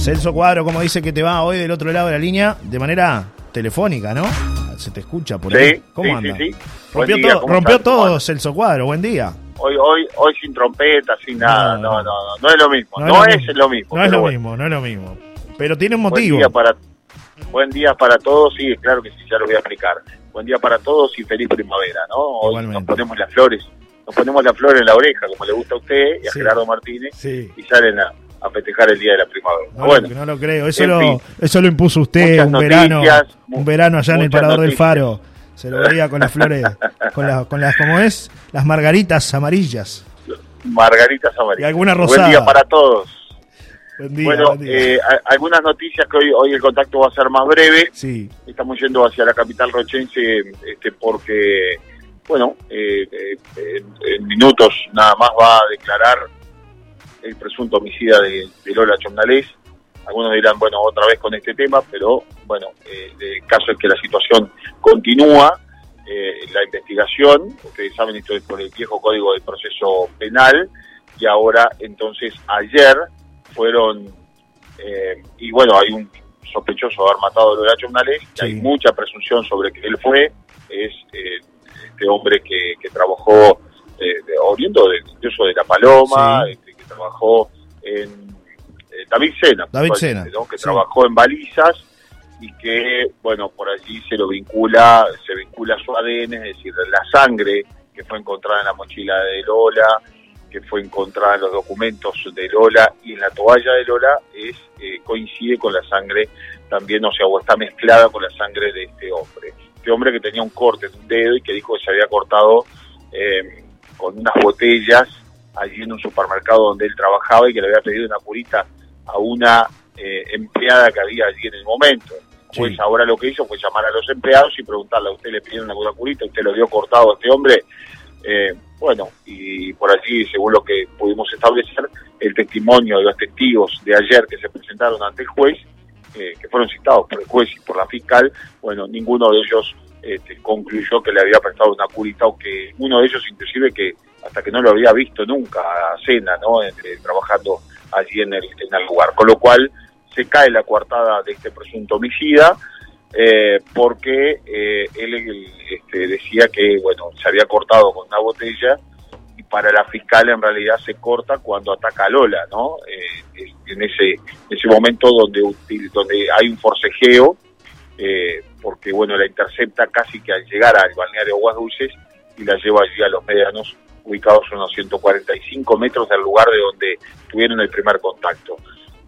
Celso Cuadro, como dice que te va hoy del otro lado de la línea, de manera telefónica, ¿no? Se te escucha por ahí. ¿Cómo anda? Sí, sí. Rompió, rompió todo Celso Cuadro, buen día. Hoy, hoy, hoy sin trompeta, sin nada, no, no, no, no, es lo mismo, no, es, lo mismo. No es lo mismo, no es lo mismo. Pero tiene un motivo. Buen día para, buen día para todos, sí, claro que sí, ya lo voy a explicar. Buen día para todos y feliz primavera, ¿no? Hoy nos ponemos las flores, nos ponemos las flores en la oreja, como le gusta a usted y a Gerardo Martínez, y salen a, a festejar el día de la primavera. No, bueno, no lo creo, eso lo, eso lo impuso usted un verano, un verano allá en el Parador del Faro. Se lo veía con las flores, con, las, con las, ¿cómo es? Las margaritas amarillas. Margaritas amarillas. Y alguna rosada. Buen día para todos. Buen día, bueno, Eh, algunas noticias que hoy, hoy el contacto va a ser más breve. Sí. Estamos yendo hacia la capital rochense este, porque, bueno, eh, eh, en minutos nada más va a declarar el presunto homicida de, Lola Chomnalés. Algunos dirán, bueno, otra vez con este tema, pero bueno, eh, el caso es que la situación continúa, eh, la investigación, ustedes saben, esto es por el viejo código de proceso penal, y ahora, entonces, ayer fueron, eh, y bueno, hay un sospechoso de haber matado a Lola Chomnalés, hay mucha presunción sobre que él fue, es este hombre que, trabajó oriendo de, incluso de La Paloma, este, trabajó en eh, David Sena, David Sena que trabajó en balizas y que, bueno, por allí se lo vincula, se vincula su ADN, es decir, la sangre que fue encontrada en la mochila de Lola, que fue encontrada en los documentos de Lola y en la toalla de Lola es eh, coincide con la sangre también, o sea, o está mezclada con la sangre de este hombre. Este hombre que tenía un corte de un dedo y que dijo que se había cortado eh, con unas botellas allí en un supermercado donde él trabajaba y que le había pedido una curita a una eh, empleada que había allí en el momento. Pues ahora lo que hizo fue llamar a los empleados y preguntarle, ¿a usted le pidieron alguna curita? ¿Usted lo vio cortado a este hombre? Eh, bueno, y por allí, según lo que pudimos establecer, el testimonio de los testigos de ayer que se presentaron ante el juez, eh, que fueron citados por el juez y por la fiscal, bueno, ninguno de ellos este, concluyó que le había prestado una curita o que uno de ellos inclusive que hasta que no lo había visto nunca a Cena, ¿no? trabajando allí en el, en el lugar. Con lo cual se cae la coartada de este presunto homicida eh, porque eh, él este, decía que, bueno, se había cortado con una botella y para la fiscal en realidad se corta cuando ataca a Lola, ¿no? Eh, en ese ese momento donde donde hay un forcejeo porque bueno la intercepta casi que al llegar al balneario Aguas y la lleva allí a los medianos ubicados a unos 145 metros del lugar de donde tuvieron el primer contacto.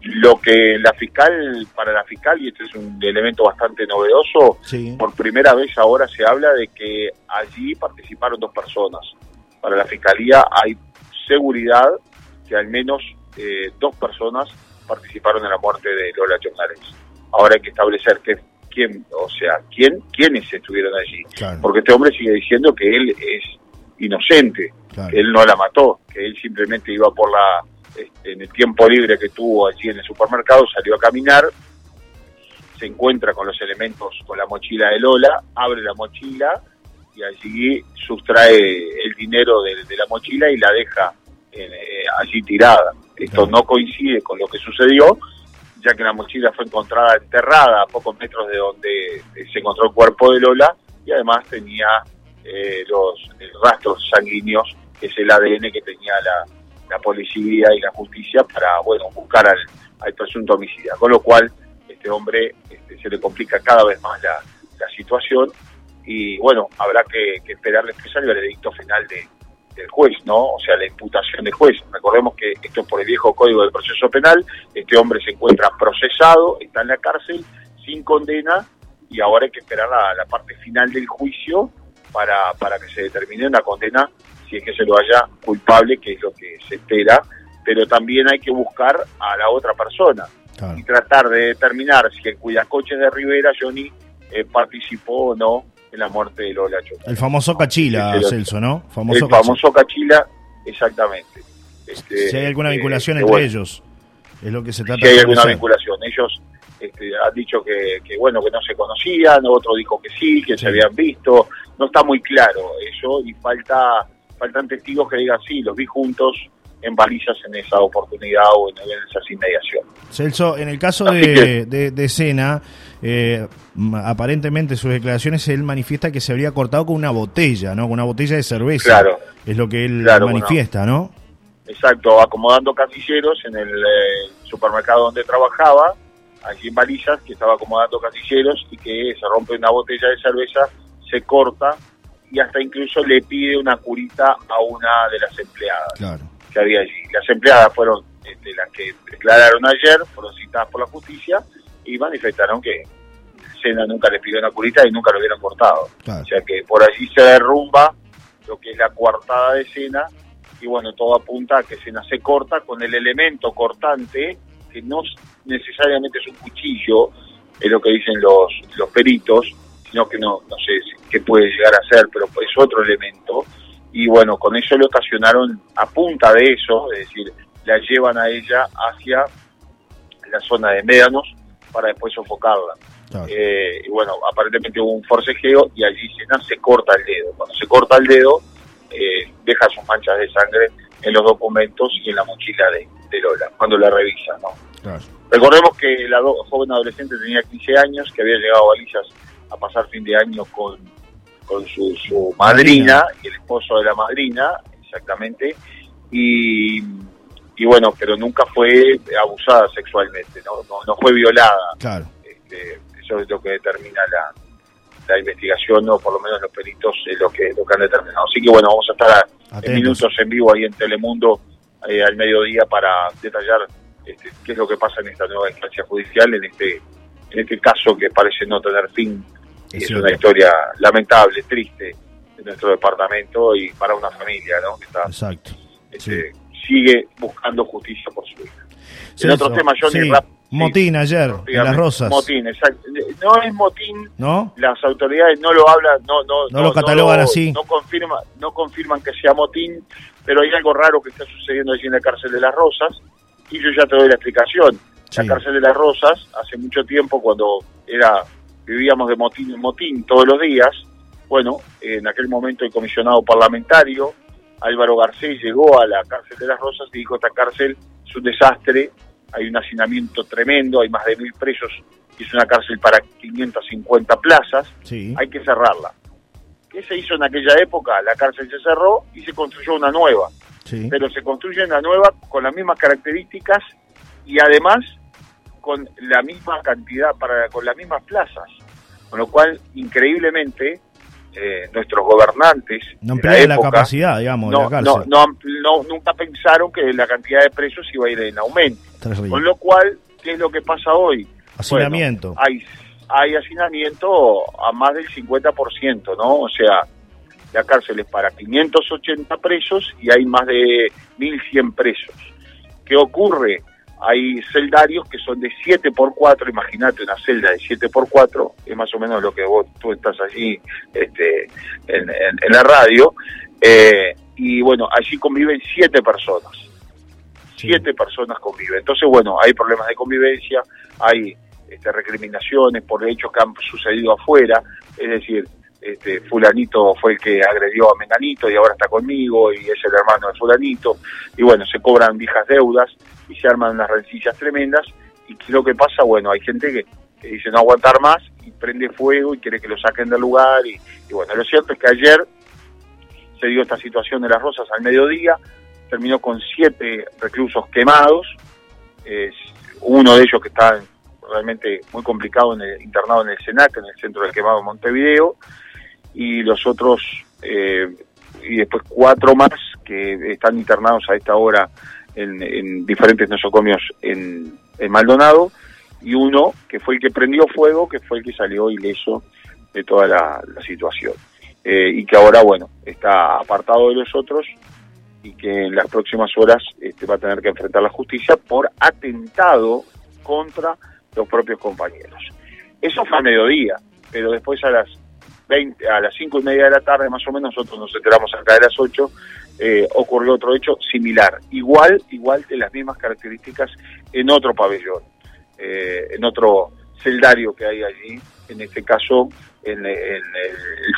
Lo que la fiscal, para la fiscal, y este es un elemento bastante novedoso, por primera vez ahora se habla de que allí participaron dos personas. Para la fiscalía hay seguridad que al menos eh, dos personas participaron en la muerte de Lola Chonales. Ahora hay que establecer que quién, o sea, quién, quiénes estuvieron allí. Porque este hombre sigue diciendo que él es inocente, que él no la mató, que él simplemente iba por la, este, en el tiempo libre que tuvo allí en el supermercado, salió a caminar, se encuentra con los elementos, con la mochila de Lola, abre la mochila y allí sustrae el dinero de, la mochila y la deja eh, allí tirada. Esto no coincide con lo que sucedió, ya que la mochila fue encontrada enterrada a pocos metros de donde se encontró el cuerpo de Lola y además tenía eh, los rastros sanguíneos, que es el ADN que tenía la, policía y la justicia para bueno buscar al, al presunto homicida. Con lo cual, este hombre este, se le complica cada vez más la, situación y bueno, habrá que, esperar que salga el veredicto final de, del juez, ¿no? O sea, la imputación del juez. Recordemos que esto es por el viejo código del proceso penal, este hombre se encuentra procesado, está en la cárcel, sin condena, y ahora hay que esperar la, la parte final del juicio para, para que se determine una condena si es que se lo haya culpable, que es lo que se espera, pero también hay que buscar a la otra persona y tratar de determinar si el cuidacoches de Rivera, Johnny, eh, participó o no en la muerte de Lola Chota. El famoso Cachila, Celso, ¿no? el famoso Cachila, exactamente. Este, si hay alguna eh, vinculación entre ellos, es lo que se trata si hay alguna vinculación. Ellos este, han dicho que, bueno que no se conocían, otro dijo que sí, que se habían visto, no está muy claro eso y falta faltan testigos que digan sí, los vi juntos en balizas en esa oportunidad o en, esas inmediaciones. Celso, en el caso de, de, Sena, eh, aparentemente sus declaraciones él manifiesta que se habría cortado con una botella, ¿no? Con una botella de cerveza. Claro. Es lo que él manifiesta, ¿no? Exacto, acomodando casilleros en el eh, supermercado donde trabajaba, allí en Balizas, que estaba acomodando casilleros y que se rompe una botella de cerveza, se corta y hasta incluso le pide una curita a una de las empleadas que había allí. Las empleadas fueron este, las que declararon ayer, fueron citadas por la justicia y manifestaron que Sena nunca le pidió una curita y nunca lo hubieran cortado. O sea que por allí se derrumba lo que es la coartada de Sena y bueno, todo apunta a que se se corta con el elemento cortante, que no necesariamente es un cuchillo, es lo que dicen los, los peritos, sino que no, no sé qué puede llegar a ser, pero es otro elemento. Y bueno, con eso le ocasionaron, a punta de eso, es decir, la llevan a ella hacia la zona de médanos para después sofocarla. Eh, y bueno, aparentemente hubo un forcejeo y allí se corta el dedo. Cuando se corta el dedo, eh, deja sus manchas de sangre en los documentos y en la mochila de, Lola, cuando la revisa. ¿no? Recordemos que la joven adolescente tenía 15 años, que había llegado a Balizas a pasar fin de año con, con su, madrina y el esposo de la madrina, exactamente, y, y bueno, pero nunca fue abusada sexualmente, no, no, fue violada. Claro. Este, eso es lo que determina la, la investigación o por lo menos los peritos es lo que lo que han determinado. Así que bueno, vamos a estar en minutos en vivo ahí en Telemundo eh, al mediodía para detallar este, qué es lo que pasa en esta nueva instancia judicial, en este en este caso que parece no tener fin. Es, una historia lamentable, triste de nuestro departamento y para una familia, ¿no? Que está, Exacto. Este, sigue buscando justicia por su hija. en otro tema, Johnny, Motín ayer, en Las Rosas. Motín, exacto. No es motín, ¿No? las autoridades no lo hablan, no, no, no, lo catalogan así. No, confirma, no confirman que sea motín, pero hay algo raro que está sucediendo allí en la cárcel de Las Rosas, y yo ya te doy la explicación. La cárcel de Las Rosas, hace mucho tiempo, cuando era vivíamos de motín en motín todos los días, bueno, en aquel momento el comisionado parlamentario, Álvaro Garcés, llegó a la cárcel de Las Rosas y dijo, esta cárcel es un desastre, hay un hacinamiento tremendo, hay más de mil presos, y es una cárcel para 550 plazas, hay que cerrarla. ¿Qué se hizo en aquella época? La cárcel se cerró y se construyó una nueva. Pero se construye una nueva con las mismas características y además con la misma cantidad, para con las mismas plazas. Con lo cual, increíblemente, eh, nuestros gobernantes. No emplean la, capacidad, digamos, no, de la cárcel. No, no, nunca pensaron que la cantidad de presos iba a ir en aumento. Con lo cual, ¿qué es lo que pasa hoy? Hacinamiento. hay, hay hacinamiento a más del 50%, ¿no? O sea, la cárcel es para 580 presos y hay más de 1.100 presos. ¿Qué ocurre? Hay celdarios que son de 7 por 4 imagínate una celda de 7 por 4 es más o menos lo que vos tú estás allí este, en, la radio, eh, y bueno, allí conviven 7 personas, 7 personas conviven, entonces bueno, hay problemas de convivencia, hay este, recriminaciones por hechos que han sucedido afuera, es decir, este, fulanito fue el que agredió a Menganito y ahora está conmigo y es el hermano de fulanito, y bueno, se cobran viejas deudas y se arman unas rencillas tremendas, y ¿qué es lo que pasa? Bueno, hay gente que, dice no aguantar más y prende fuego y quiere que lo saquen del lugar, y, bueno, lo cierto es que ayer se dio esta situación de las rosas al mediodía, terminó con siete reclusos quemados, uno de ellos que está realmente muy complicado en el, internado en el SENAC, en el centro del quemado de Montevideo, y los otros, eh, y después cuatro más que están internados a esta hora en, diferentes nosocomios en, Maldonado, y uno que fue el que prendió fuego, que fue el que salió ileso de toda la, situación. Eh, y que ahora, bueno, está apartado de los otros y que en las próximas horas este, va a tener que enfrentar la justicia por atentado contra los propios compañeros. Eso fue a mediodía, pero después a las a las cinco y media de la tarde más o menos, nosotros nos enteramos acá de las 8, eh, ocurrió otro hecho similar, igual, igual de las mismas características en otro pabellón, eh, en otro celdario que hay allí, en este caso en, el,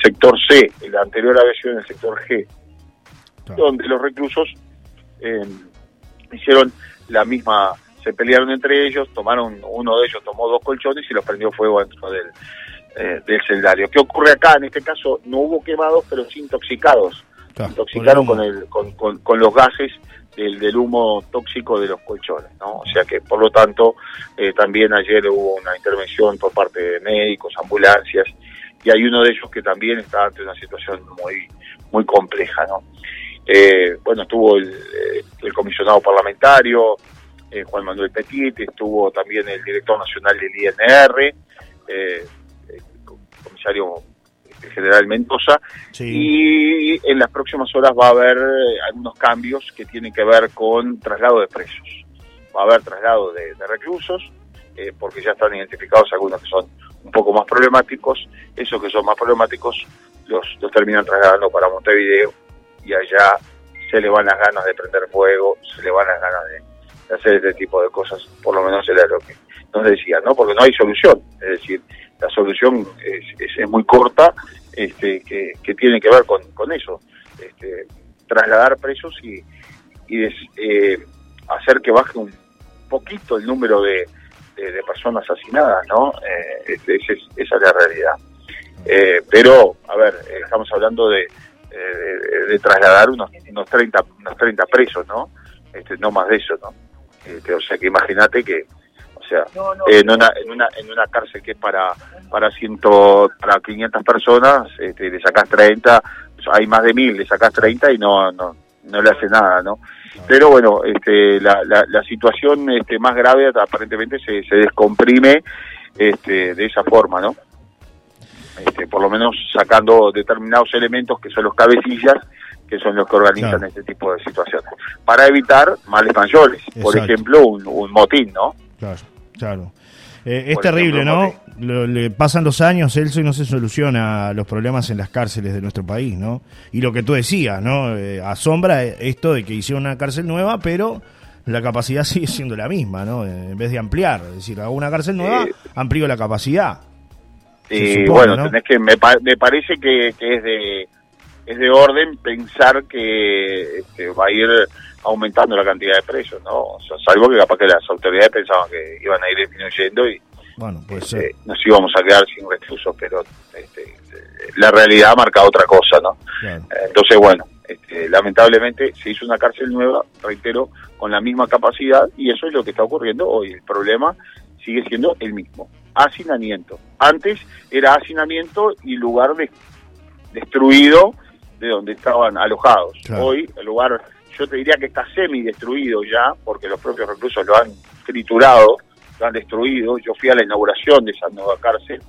sector C, en la anterior había sido en el sector G, donde los reclusos eh, hicieron la misma, se pelearon entre ellos, tomaron, uno de ellos tomó dos colchones y los prendió fuego dentro del, eh, del celdario. ¿Qué ocurre acá? En este caso no hubo quemados, pero sí intoxicados. intoxicaron con, el, con, con, los gases del, del, humo tóxico de los colchones, ¿no? O sea que, por lo tanto, eh, también ayer hubo una intervención por parte de médicos, ambulancias, y hay uno de ellos que también está ante una situación muy, muy compleja, ¿no? Eh, bueno, estuvo el, el comisionado parlamentario, eh, Juan Manuel Petit, estuvo también el director nacional del INR, eh, comisario general Mendoza, y en las próximas horas va a haber algunos cambios que tienen que ver con traslado de presos. Va a haber traslado de, reclusos, porque ya están identificados algunos que son un poco más problemáticos, esos que son más problemáticos los, los terminan trasladando para Montevideo y allá se le van las ganas de prender fuego, se le van las ganas de, hacer este tipo de cosas, por lo menos era lo que nos decía, ¿no? Porque no hay solución, es decir, la solución es, es, muy corta, este, que, que, tiene que ver con, con eso, este, trasladar presos y, y eh, hacer que baje un poquito el número de, de, personas asesinadas, ¿no? Eh, este, esa es la realidad. Eh, pero, a ver, estamos hablando de, de, trasladar unos, unos 30 unos 30 presos, ¿no? Este, no más de eso, ¿no? Este, o sea que imagínate que, o sea, en una en una en una cárcel que es para para ciento para 500 personas, este, le sacas 30, hay más de mil, le sacas 30 y no no no le hace nada, ¿no? Pero bueno, este, la, la, la situación este, más grave aparentemente se, se descomprime este, de esa forma, ¿no? Este, por lo menos sacando determinados elementos que son los cabecillas, que son los que organizan este tipo de situaciones, para evitar males mayores, por ejemplo, un, motín, ¿no? Claro, claro. Eh, es terrible, ¿no? le pasan los años, Elso, y no se soluciona los problemas en las cárceles de nuestro país, ¿no? Y lo que tú decías, ¿no? Eh, asombra esto de que hicieron una cárcel nueva, pero la capacidad sigue siendo la misma, ¿no? En vez de ampliar, es decir, hago una cárcel nueva, amplío la capacidad. Y bueno, tenés que me, me parece que, es de es de orden pensar que este, va a ir aumentando la cantidad de presos, ¿no? O sea, salvo que capaz que las autoridades pensaban que iban a ir disminuyendo y bueno, pues, este, nos íbamos a quedar sin recursos, pero este, la realidad marca otra cosa, ¿no? Entonces, bueno, este, lamentablemente se hizo una cárcel nueva, reitero, con la misma capacidad y eso es lo que está ocurriendo hoy. El problema sigue siendo el mismo hacinamiento. Antes era hacinamiento y lugar de, destruido de donde estaban alojados. Hoy el lugar, yo te diría que está semi destruido ya, porque los propios reclusos lo han triturado, lo han destruido. Yo fui a la inauguración de esa nueva cárcel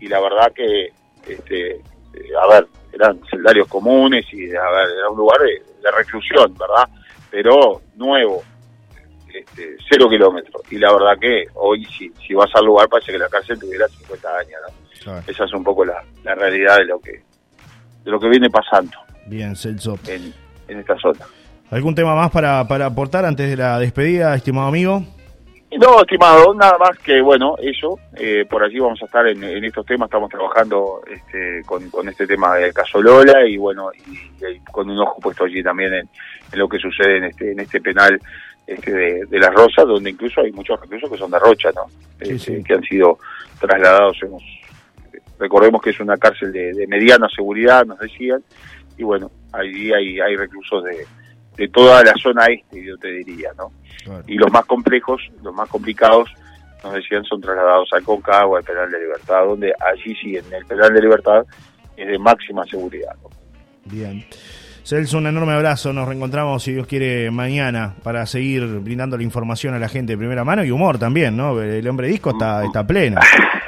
y la verdad que, este, eh, a ver, eran celarios comunes y a ver, era un lugar de, de reclusión, ¿verdad? Pero nuevo, este, cero kilómetros. Y la verdad que hoy, si, si vas al lugar, parece que la cárcel tuviera 50 años. Esa es un poco la, la, realidad de lo que de lo que viene pasando. Bien, Celso. En, en esta zona. ¿Algún tema más para, para aportar antes de la despedida, estimado amigo? No, estimado, nada más que, bueno, eso, eh, por allí vamos a estar en, estos temas, estamos trabajando este, con, con, este tema del caso Lola y, bueno, y, con un ojo puesto allí también en, en, lo que sucede en este, en este penal este, de, de, las Rosas, donde incluso hay muchos reclusos que son de Rocha, ¿no? Este, que han sido trasladados. Hemos, recordemos que es una cárcel de, mediana seguridad, nos decían, y bueno, allí hay, hay reclusos de, de toda la zona este, yo te diría, ¿no? Y los más complejos, los más complicados, nos decían, son trasladados al CONCA o al Penal de Libertad, donde allí sí, en el Penal de Libertad, es de máxima seguridad. Bien. Celso, un enorme abrazo. Nos reencontramos, si Dios quiere, mañana para seguir brindando la información a la gente de primera mano y humor también, ¿no? El hombre disco está, está pleno.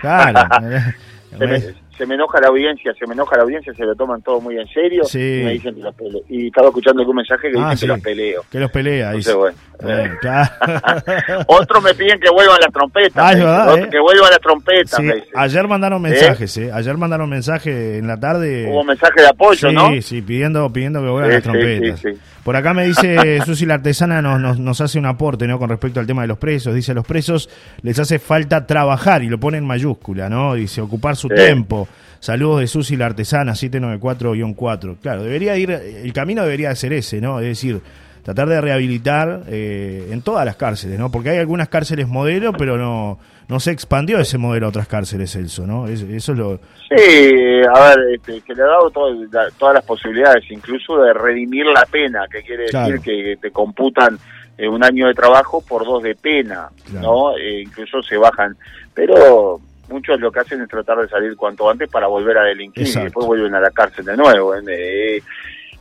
Claro. se me enoja la audiencia, se me enoja la audiencia, se lo toman todo muy en serio y me dicen que los peleo. Y estaba escuchando algún mensaje que ah, dice que los peleo. Que los pelea. Bueno, eh. Otros me piden que vuelvan las trompetas. Ah, ¿eh? Que vuelvan las trompetas. ayer mandaron ¿Eh? mensajes, ¿eh? Ayer mandaron mensaje en la tarde. Hubo mensaje de apoyo, ¿no? Sí, sí, pidiendo, pidiendo que vuelvan las trompetas. Por acá me dice Susi la artesana nos, nos, nos, hace un aporte ¿no? con respecto al tema de los presos. Dice, a los presos les hace falta trabajar y lo pone en mayúscula, ¿no? Dice, ocupar su tiempo. Saludos de Susi la artesana 794-4. Claro, debería ir, el camino debería ser ese, ¿no? Es decir, tratar de rehabilitar eh, en todas las cárceles, ¿no? Porque hay algunas cárceles modelo, pero no, no se expandió ese modelo a otras cárceles, Celso, ¿no? eso es lo... Sí, a ver, este, que le ha dado todas las posibilidades, incluso de redimir la pena, que quiere decir que te computan eh, un año de trabajo por dos de pena, ¿no? Eh, incluso se bajan, pero muchos lo que hacen es tratar de salir cuanto antes para volver a delinquir y después vuelven a la cárcel de nuevo. ¿eh?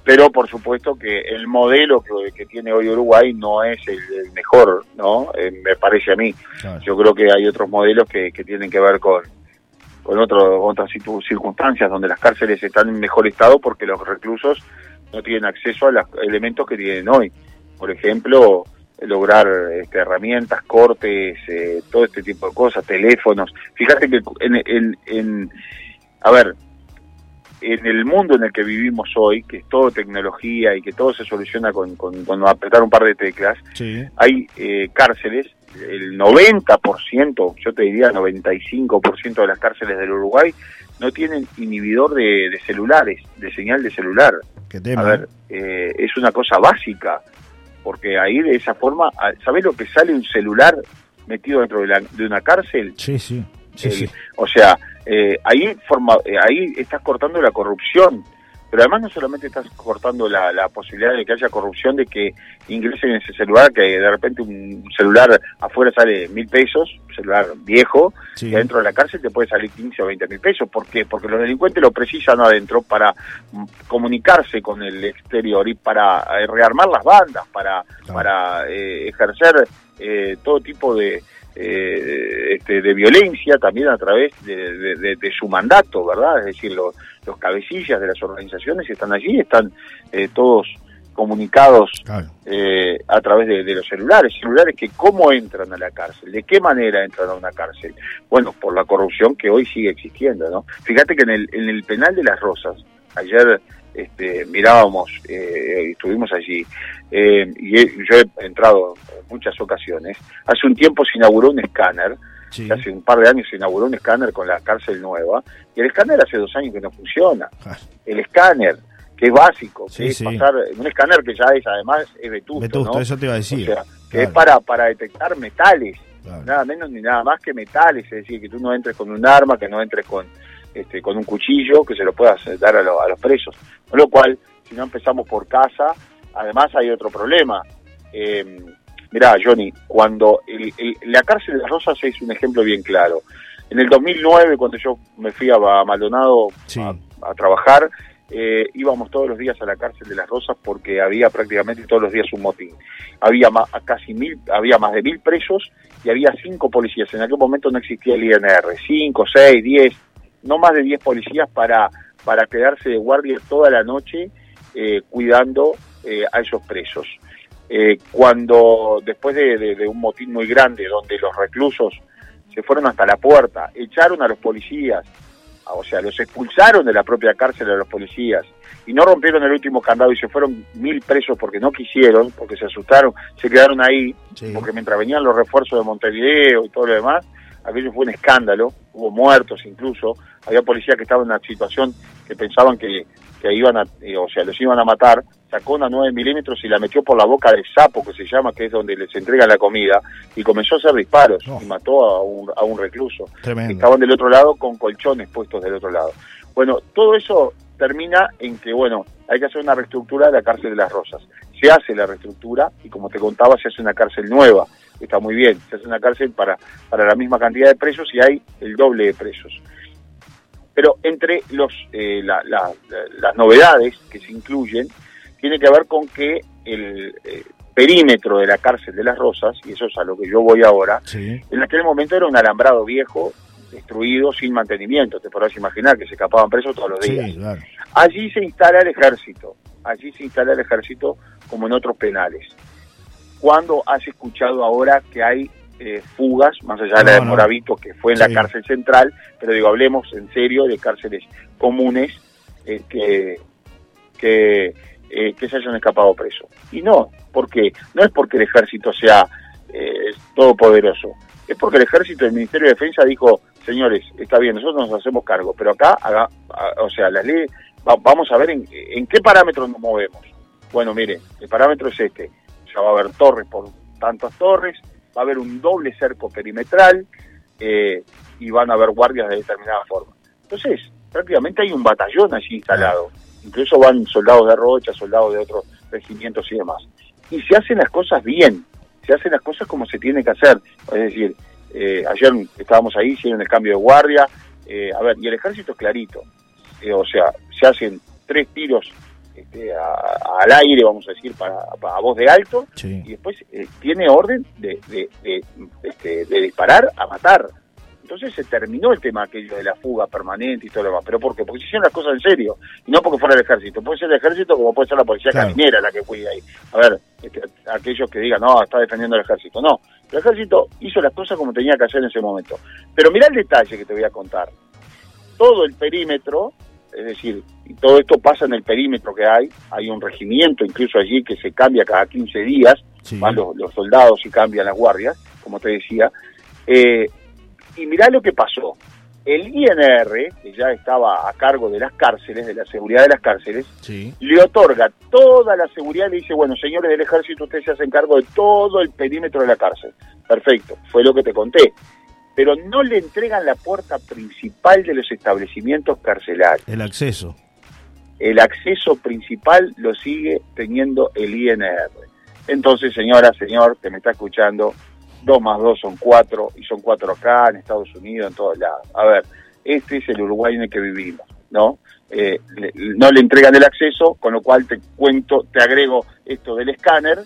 Pero por supuesto que el modelo que, tiene hoy Uruguay no es el, mejor, ¿no? Eh, me parece a mí. Yo creo que hay otros modelos que, tienen que ver con con otro, otras circunstancias donde las cárceles están en mejor estado porque los reclusos no tienen acceso a los elementos que tienen hoy. Por ejemplo, lograr este, herramientas, cortes, eh, todo este tipo de cosas, teléfonos. Fíjate que en, en, a ver, en el mundo en el que vivimos hoy, que es todo tecnología y que todo se soluciona con, con, apretar un par de teclas, hay eh, cárceles, el 90%, yo te diría 95% de las cárceles del Uruguay no tienen inhibidor de, celulares, de señal de celular. A ver, eh, es una cosa básica porque ahí de esa forma, ah, ¿sabés lo que sale un celular metido dentro de, la, de una cárcel? Sí, sí. sí, O sea, eh, ahí, forma, eh, ahí estás cortando la corrupción pero además no solamente estás cortando la, posibilidad de que haya corrupción, de que ingresen en ese celular, que de repente un celular afuera sale mil pesos, un celular viejo, y adentro de la cárcel te puede salir 15 o 20 mil pesos. ¿Por qué? Porque los delincuentes lo precisan adentro para mm, comunicarse con el exterior y para eh, rearmar las bandas, para, para eh, ejercer eh, todo tipo de, eh, este, de violencia también a través de, su mandato, ¿verdad? Es decir, los, los cabecillas de las organizaciones están allí, están eh, todos comunicados eh, a través de, los celulares, celulares que cómo entran a la cárcel, de qué manera entran a una cárcel. Bueno, por la corrupción que hoy sigue existiendo, ¿no? Fíjate que en el, en el penal de las Rosas, ayer este, mirábamos, eh, estuvimos allí, eh, y yo he entrado en muchas ocasiones. Hace un tiempo se inauguró un escáner, hace un par de años se inauguró un escáner con la cárcel nueva, y el escáner hace dos años que no funciona. El escáner, que es básico, que es pasar, un escáner que ya es además es vetusto, eso te iba a decir. que es para, para detectar metales, nada menos ni nada más que metales, es decir, que tú no entres con un arma, que no entres con este, con un cuchillo que se lo puedas dar a, los presos. Con lo cual, si no empezamos por casa, además hay otro problema. Eh, mirá, Johnny, cuando la cárcel de las Rosas es un ejemplo bien claro. En el 2009, cuando yo me fui a Maldonado a, trabajar, eh, íbamos todos los días a la cárcel de las Rosas porque había prácticamente todos los días un motín. Había más, casi mil, había más de mil presos y había cinco policías. En aquel momento no existía el INR, cinco, seis, diez, no más de 10 policías para, para quedarse de guardia toda la noche eh, cuidando eh, a esos presos. Eh, cuando después de, un motín muy grande donde los reclusos se fueron hasta la puerta, echaron a los policías, o sea, los expulsaron de la propia cárcel a los policías y no rompieron el último candado y se fueron mil presos porque no quisieron, porque se asustaron, se quedaron ahí, porque mientras venían los refuerzos de Montevideo y todo lo demás, aquello fue un escándalo, hubo muertos incluso, había policías que estaban en una situación que pensaban que, que iban a, eh, o sea, los iban a matar, sacó una 9 milímetros y la metió por la boca del sapo, que se llama, que es donde les entrega la comida, y comenzó a hacer disparos y mató a un, a un recluso. Estaban del otro lado con colchones puestos del otro lado. Bueno, todo eso termina en que, bueno, hay que hacer una reestructura de la cárcel de las Rosas. Se hace la reestructura y, como te contaba, se hace una cárcel nueva está muy bien. Se hace una cárcel para, para la misma cantidad de presos y hay el doble de presos. Pero entre los, eh, las novedades que se incluyen, tiene que ver con que el eh, perímetro de la cárcel de las Rosas, y eso es a lo que yo voy ahora, en aquel momento era un alambrado viejo, destruido, sin mantenimiento. Te podrás imaginar que se escapaban presos todos los días. Allí se instala el ejército, allí se instala el ejército como en otros penales cuando has escuchado ahora que hay eh, fugas, más allá de la de Moravito, que fue en la cárcel central, pero digo, hablemos en serio de cárceles comunes eh, que, que, eh, que, se hayan escapado presos. Y no, porque no es porque el ejército sea todopoderoso, es porque el ejército, el Ministerio de Defensa dijo, señores, está bien, nosotros nos hacemos cargo, pero acá, haga, o sea, la ley, vamos a ver en, en qué parámetros nos movemos. Bueno, mire, el parámetro es este va a haber torres por tantas torres, va a haber un doble cerco perimetral eh, y van a haber guardias de determinada forma. Entonces, prácticamente hay un batallón allí instalado. Incluso van soldados de Rocha, soldados de otros regimientos y demás. Y se hacen las cosas bien, se hacen las cosas como se tiene que hacer. Es decir, eh, ayer estábamos ahí, hicieron el cambio de guardia. Eh, a ver, y el ejército es clarito. O sea, se hacen tres tiros este, al aire, vamos a decir, para, a voz de alto, y después tiene orden de, de, este, de disparar a matar. Entonces se terminó el tema aquello de la fuga permanente y todo lo demás. ¿Pero por qué? Porque se hicieron las cosas en serio. Y no porque fuera el ejército. Puede ser el ejército como puede ser la policía caminera la que cuida ahí. A ver, este, aquellos que digan, no, está defendiendo el ejército. No, el ejército hizo las cosas como tenía que hacer en ese momento. Pero mira el detalle que te voy a contar. Todo el perímetro, es decir, y todo esto pasa en el perímetro que hay, hay un regimiento incluso allí que se cambia cada 15 días, van los, los soldados y cambian las guardias, como te decía. Eh, y mirá lo que pasó. El INR, que ya estaba a cargo de las cárceles, de la seguridad de las cárceles, le otorga toda la seguridad y le dice, bueno, señores del ejército, ustedes se hacen cargo de todo el perímetro de la cárcel. Perfecto, fue lo que te conté. Pero no le entregan la puerta principal de los establecimientos carcelarios. El acceso. El acceso principal lo sigue teniendo el INR. Entonces, señora, señor, que me está escuchando, dos más dos son cuatro, y son cuatro acá, en Estados Unidos, en todos lados. A ver, este es el Uruguay en el que vivimos, ¿no? Eh, no le entregan el acceso, con lo cual te cuento, te agrego esto del escáner,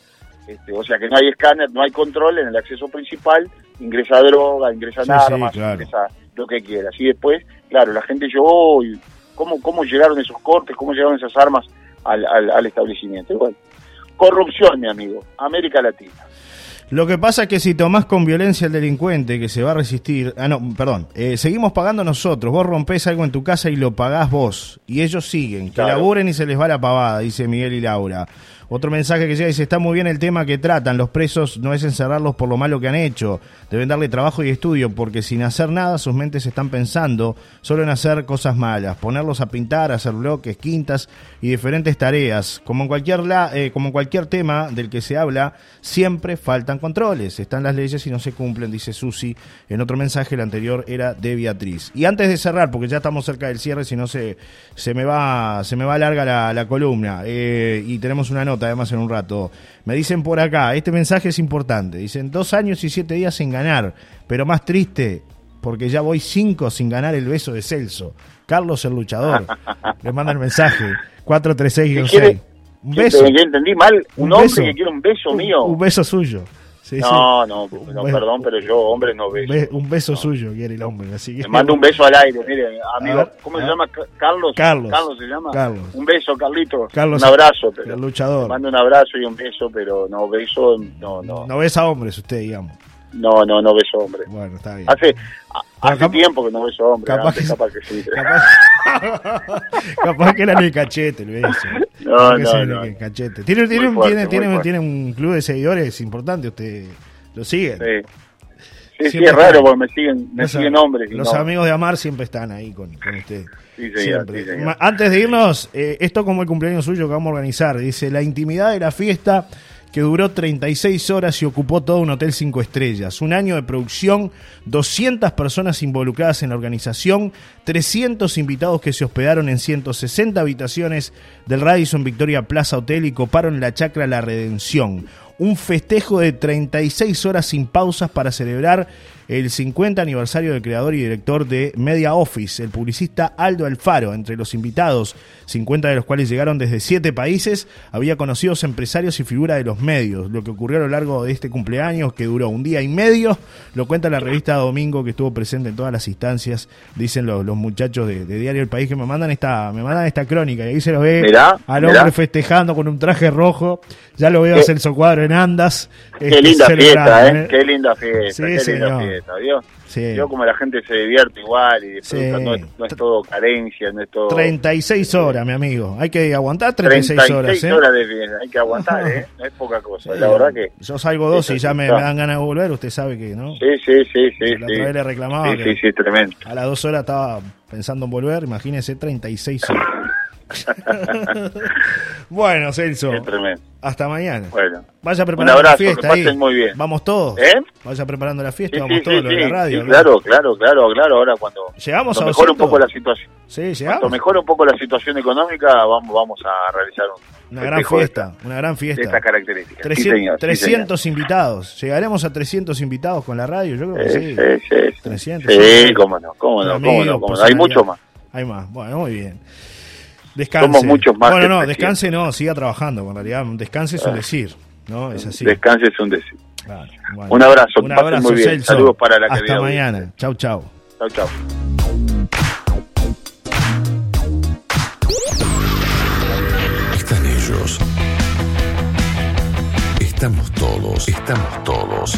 este, o sea que no hay escáner, no hay control en el acceso principal, ingresa droga, ingresa armas, ingresa lo que quieras. Y después, claro, la gente llegó y cómo, cómo llegaron esos cortes, cómo llegaron esas armas al, al, al establecimiento. bueno, corrupción, mi amigo, América Latina. Lo que pasa es que si tomás con violencia al delincuente que se va a resistir, ah no, perdón, eh, seguimos pagando nosotros, vos rompés algo en tu casa y lo pagás vos, y ellos siguen, que laburen y se les va la pavada, dice Miguel y Laura. Otro mensaje que llega dice, está muy bien el tema que tratan, los presos no es encerrarlos por lo malo que han hecho, deben darle trabajo y estudio, porque sin hacer nada sus mentes están pensando solo en hacer cosas malas, ponerlos a pintar, hacer bloques, quintas y diferentes tareas. Como en cualquier, la, eh, como cualquier tema del que se habla, siempre faltan controles, están las leyes y no se cumplen, dice Susi. En otro mensaje, el anterior era de Beatriz. Y antes de cerrar, porque ya estamos cerca del cierre, si no se, se, me, va, se me va larga la, la columna, eh, y tenemos una nota además en un rato. Me dicen por acá, este mensaje es importante. Dicen dos años y siete días sin ganar, pero más triste porque ya voy cinco sin ganar el beso de Celso. Carlos el luchador. Le manda el mensaje. 436 Un beso. Yo entendí mal. Un, hombre que quiere un beso mío. Un beso suyo no, no, no, perdón, pero yo, hombre, no beso. Un beso suyo quiere el hombre, así que... Mando un beso al aire, mire, amigo, ¿cómo se llama? Carlos. Carlos. Carlos se llama. Carlos. Un beso, Carlito. Carlos. Un abrazo. Pero, el luchador. mando un abrazo y un beso, pero no beso, no, no. No besa hombres usted, digamos. No, no, no beso hombre. Bueno, está bien. Hace, hace tiempo que no beso hombre. Capaz, que, capaz que sí. Capaz, capaz que era el cachete el beso. No, no, no. Cachete. Tiene, tiene, tiene, tiene, tiene, un club de seguidores importante, usted lo sigue. Sí. Sí, sí, es raro porque me siguen, me siguen hombres. los amigos de Amar siempre están ahí con, con usted. Sí, siempre. Antes de irnos, eh, esto como el cumpleaños suyo que vamos a organizar. Dice, la intimidad de la fiesta que duró 36 horas y ocupó todo un hotel 5 estrellas. Un año de producción, 200 personas involucradas en la organización, 300 invitados que se hospedaron en 160 habitaciones del Radisson Victoria Plaza Hotel y coparon la chacra La Redención. Un festejo de 36 horas sin pausas para celebrar el 50 aniversario del creador y director de Media Office, el publicista Aldo Alfaro. Entre los invitados, 50 de los cuales llegaron desde 7 países, había conocidos empresarios y figuras de los medios. Lo que ocurrió a lo largo de este cumpleaños, que duró un día y medio, lo cuenta la revista Domingo, que estuvo presente en todas las instancias, dicen los, muchachos de, Diario El País, que me mandan esta, me mandan esta crónica, y ahí se lo ve al hombre festejando con un traje rojo, ya lo veo a Celso Cuadro en andas. Qué este, linda fiesta, ¿eh? Qué linda fiesta, qué linda fiesta. Yo como la gente se divierte igual y no, es, todo carencia, no es todo... 36 horas, mi amigo. Hay que aguantar 36, 36 horas, ¿eh? horas de bien, hay que aguantar, ¿eh? No es poca cosa, la verdad que... Yo salgo dos y ya me, dan ganas de volver, usted sabe que, ¿no? Sí, sí, sí, sí. La otra vez le reclamaba sí, sí, tremendo. a las dos horas estaba pensando en volver, imagínese 36 horas. bueno, Celso. Es tremendo. Hasta mañana. Bueno. Vaya preparando un abrazo, la fiesta. Que pasen muy bien. Vamos todos. ¿Eh? Vaya preparando la fiesta, Sí, vamos sí, todos sí, los de la sí, radio. sí, claro, claro, claro, claro. Ahora cuando, Llegamos cuando a mejore un 200. poco la situación. Sí, Cuando llegamos. mejore un poco la situación económica, vamos, vamos a realizar un Una gran fiesta, una gran esta- De fiesta. estas características. 300, sí, señor, sí, 300 invitados. ¿Llegaremos a 300 invitados con la radio? Yo creo que sí. Sí, sí, sí. 300. Sí, cómo no, cómo no, cómo Amigos, no, cómo no. Hay mucho más. Hay más. Bueno, muy bien. Descanse. Somos muchos más Bueno, no, 300. descanse no, siga trabajando. En realidad, un descanse es un decir. ¿No? Es así. Descanse es un decir. Claro, bueno. Un abrazo, Un abrazo, muy bien. Celso. Saludos para la Hasta querida mañana. Chau, chau. Chau, chau. Están ellos. Estamos todos, estamos todos.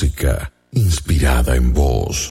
Música inspirada en vos.